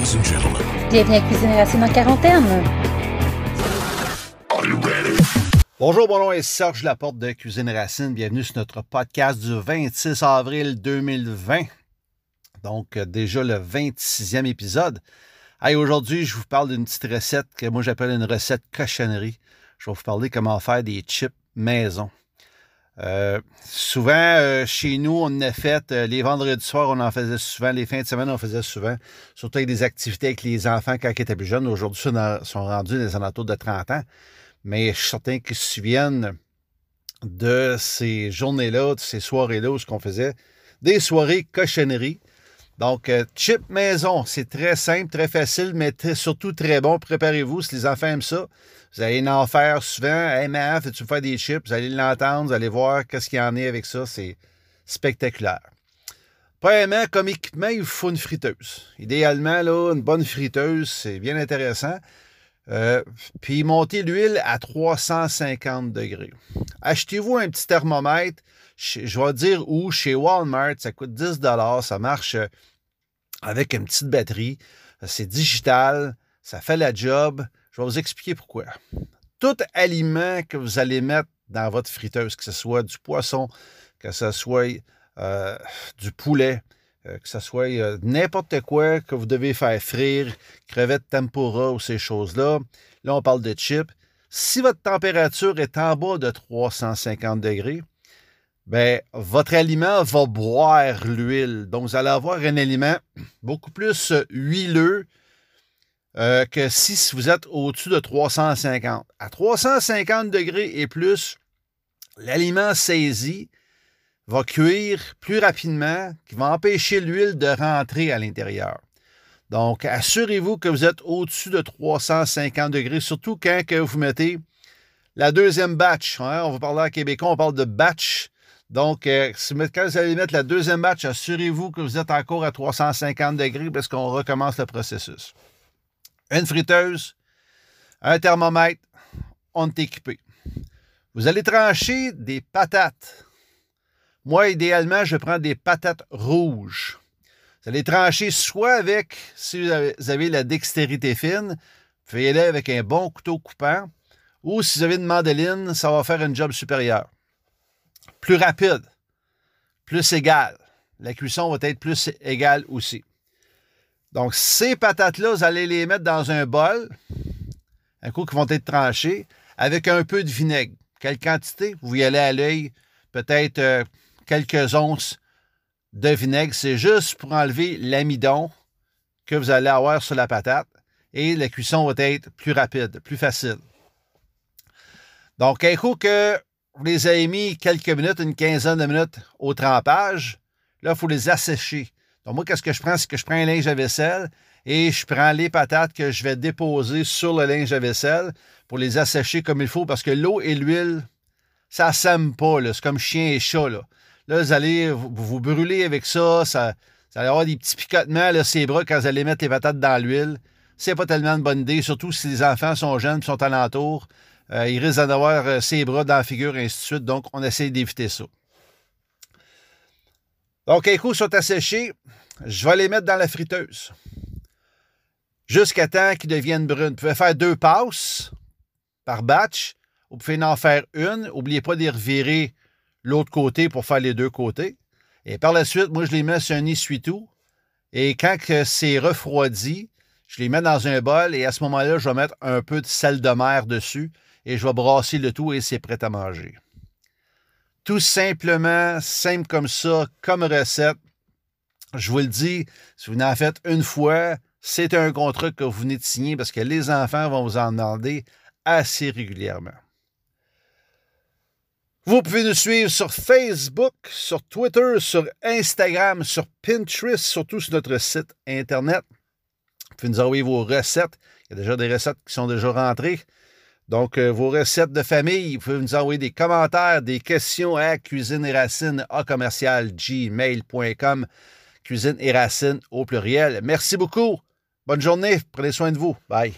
Ladies and gentlemen. Bienvenue à Cuisine Racine en quarantaine. Are you ready? Bonjour, mon nom est Serge Laporte de Cuisine Racine. Bienvenue sur notre podcast du 26 avril 2020. Donc, euh, déjà le 26e épisode. Hey, aujourd'hui, je vous parle d'une petite recette que moi j'appelle une recette cochonnerie. Je vais vous parler comment faire des chips maison. Euh, souvent, euh, chez nous, on en a fait, euh, les vendredis soirs, on en faisait souvent, les fins de semaine, on faisait souvent, surtout avec des activités avec les enfants quand ils étaient plus jeunes. Aujourd'hui, ils sont, rendus des alentours de 30 ans. Mais je suis certain qu'ils se souviennent de ces journées-là, de ces soirées-là où ce qu'on faisait des soirées cochonneries. Donc, euh, chip maison, c'est très simple, très facile, mais surtout très bon. Préparez-vous, si les enfants aiment ça, vous allez en faire souvent. Hey, man, fais-tu me faire des chips? Vous allez l'entendre, vous allez voir qu'est-ce qu'il y en a avec ça. C'est spectaculaire. Premièrement, comme équipement, il faut une friteuse. Idéalement, là, une bonne friteuse, c'est bien intéressant. Euh, puis montez l'huile à 350 degrés. Achetez-vous un petit thermomètre. Je vais dire où, chez Walmart, ça coûte 10 Ça marche euh, avec une petite batterie. C'est digital. Ça fait la job. Je vais vous expliquer pourquoi. Tout aliment que vous allez mettre dans votre friteuse, que ce soit du poisson, que ce soit euh, du poulet, euh, que ce soit euh, n'importe quoi que vous devez faire frire, crevettes tempura ou ces choses-là. Là, on parle de chips. Si votre température est en bas de 350 degrés, ben, votre aliment va boire l'huile. Donc, vous allez avoir un aliment beaucoup plus euh, huileux euh, que si vous êtes au-dessus de 350. À 350 degrés et plus, l'aliment saisi va cuire plus rapidement, qui va empêcher l'huile de rentrer à l'intérieur. Donc, assurez-vous que vous êtes au-dessus de 350 degrés, surtout quand vous mettez la deuxième batch. hein, on va parler en québécois, on parle de batch. Donc, euh, quand vous allez mettre la deuxième batch, assurez-vous que vous êtes encore à 350 degrés parce qu'on recommence le processus. Une friteuse, un thermomètre, on est équipé. Vous allez trancher des patates. Moi, idéalement, je prends des patates rouges. Vous allez trancher soit avec, si vous avez, la dextérité fine, faites-le avec un bon couteau coupant, ou si vous avez une mandoline, ça va faire une job supérieure. Plus rapide, plus égal. La cuisson va être plus égale aussi. Donc, ces patates-là, vous allez les mettre dans un bol, un coup qui vont être tranchées, avec un peu de vinaigre. Quelle quantité? Vous y allez à l'œil, peut-être euh, quelques onces de vinaigre. C'est juste pour enlever l'amidon que vous allez avoir sur la patate et la cuisson va être plus rapide, plus facile. Donc, un coup que vous les avez mis quelques minutes, une quinzaine de minutes au trempage, là, il faut les assécher. Donc, moi, qu'est-ce que je prends? C'est que je prends un linge à vaisselle et je prends les patates que je vais déposer sur le linge à vaisselle pour les assécher comme il faut parce que l'eau et l'huile, ça ne sème pas. C'est comme chien et chat. Là, là vous allez vous, brûler avec ça, ça. Vous allez avoir des petits picotements, là, ces bras, quand vous allez mettre les patates dans l'huile. C'est pas tellement une bonne idée, surtout si les enfants sont jeunes et sont alentours. Euh, ils risquent d'en avoir euh, ses bras dans la figure, ainsi de suite. Donc, on essaie d'éviter ça. Donc, un coup sont asséchés, je vais les mettre dans la friteuse. Jusqu'à temps qu'ils deviennent brunes. Vous pouvez faire deux passes par batch. Vous pouvez en faire une. N'oubliez pas les revirer l'autre côté pour faire les deux côtés. Et par la suite, moi, je les mets sur un essuie-tout. Et quand c'est refroidi, je les mets dans un bol et à ce moment-là, je vais mettre un peu de sel de mer dessus et je vais brasser le tout et c'est prêt à manger. Tout simplement, simple comme ça, comme recette. Je vous le dis, si vous en faites une fois, c'est un contrat que vous venez de signer parce que les enfants vont vous en demander assez régulièrement. Vous pouvez nous suivre sur Facebook, sur Twitter, sur Instagram, sur Pinterest, surtout sur notre site Internet. Vous pouvez nous envoyer vos recettes. Il y a déjà des recettes qui sont déjà rentrées. Donc, euh, vos recettes de famille, vous pouvez nous envoyer des commentaires, des questions à cuisine et racine à commercial gmail.com. Cuisine et racine au pluriel. Merci beaucoup. Bonne journée. Prenez soin de vous. Bye.